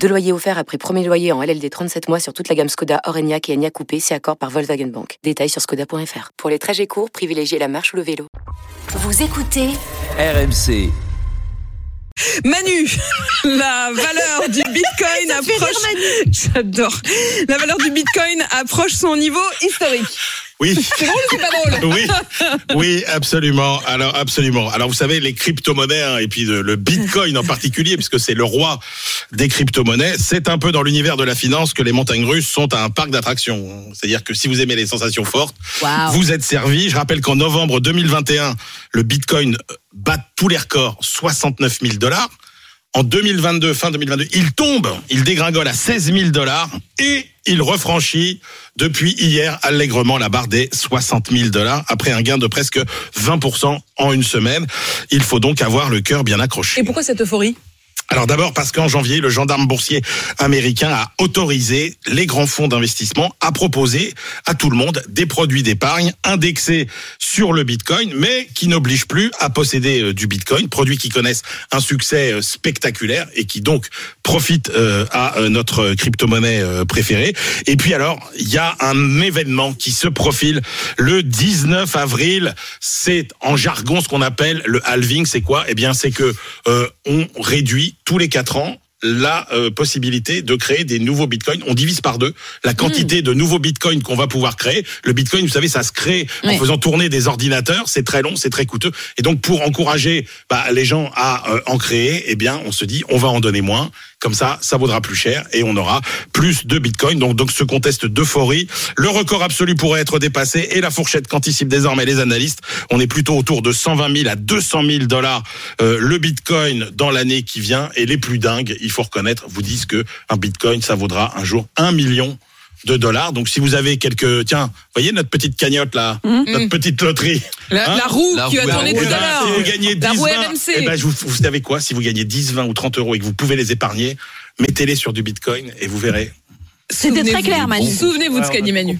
Deux loyers offerts après premier loyer en LLD 37 mois sur toute la gamme Skoda, Orenia et Enya Coupé, c'est accord par Volkswagen Bank. Détails sur skoda.fr. Pour les trajets courts, privilégiez la marche ou le vélo. Vous écoutez RMC. Manu, la valeur du Bitcoin approche. J'adore. La valeur du Bitcoin approche son niveau historique. Oui. C'est drôle ou c'est pas drôle Oui, oui, absolument. Alors, absolument. Alors, vous savez, les crypto-monnaies, hein, et puis le, le Bitcoin en particulier, puisque c'est le roi des crypto-monnaies, c'est un peu dans l'univers de la finance que les montagnes russes sont un parc d'attractions. C'est-à-dire que si vous aimez les sensations fortes, Wow. vous êtes servi. Je rappelle qu'en novembre 2021, le Bitcoin bat tous les records, 69 000 dollars. En 2022, fin 2022, il tombe, il dégringole à 16 000 dollars et il refranchit depuis hier allègrement la barre des 60 000 dollars après un gain de presque 20% en une semaine. Il faut donc avoir le cœur bien accroché. Et pourquoi cette euphorie? Alors d'abord parce qu'en janvier, le gendarme boursier américain a autorisé les grands fonds d'investissement à proposer à tout le monde des produits d'épargne indexés sur le Bitcoin, mais qui n'obligent plus à posséder euh, du Bitcoin, produits qui connaissent un succès euh, spectaculaire et qui donc profitent euh, à notre crypto-monnaie préférée. Et puis alors, il y a un événement qui se profile le 19 avril. C'est en jargon ce qu'on appelle le halving. C'est quoi? Eh bien, c'est que euh, on réduit tous les quatre ans la euh, possibilité de créer des nouveaux bitcoins. On divise par deux la quantité de nouveaux bitcoins qu'on va pouvoir créer. Le bitcoin, vous savez, ça se crée en Oui. faisant tourner des ordinateurs. C'est très long, c'est très coûteux. Et donc, pour encourager bah, les gens à euh, en créer, eh bien, on se dit, on va en donner moins. Comme ça, ça vaudra plus cher et on aura plus de bitcoins. Donc, ce conteste d'euphorie. Le record absolu pourrait être dépassé et la fourchette qu'anticipent désormais les analystes. On est plutôt autour de 120 000 à 200 000 dollars euh, le bitcoin dans l'année qui vient. Et les plus dingues, il faut reconnaître, vous disent que un bitcoin, ça vaudra un jour un million de dollars. Donc, si vous avez quelques, tiens, voyez notre petite cagnotte là, notre petite loterie. la, Hein? la roue La qui roue, va la tourner roue, tout Eh à ben, l'heure. si vous gagnez 10, La roue 20, RMC. eh ben, vous, vous savez quoi? Si vous gagnez 10, 20 ou 30 euros et que vous pouvez les épargner, mettez-les sur du bitcoin et vous verrez. C'était très clair, Manu. Souvenez-vous de ce qu'a dit Manu.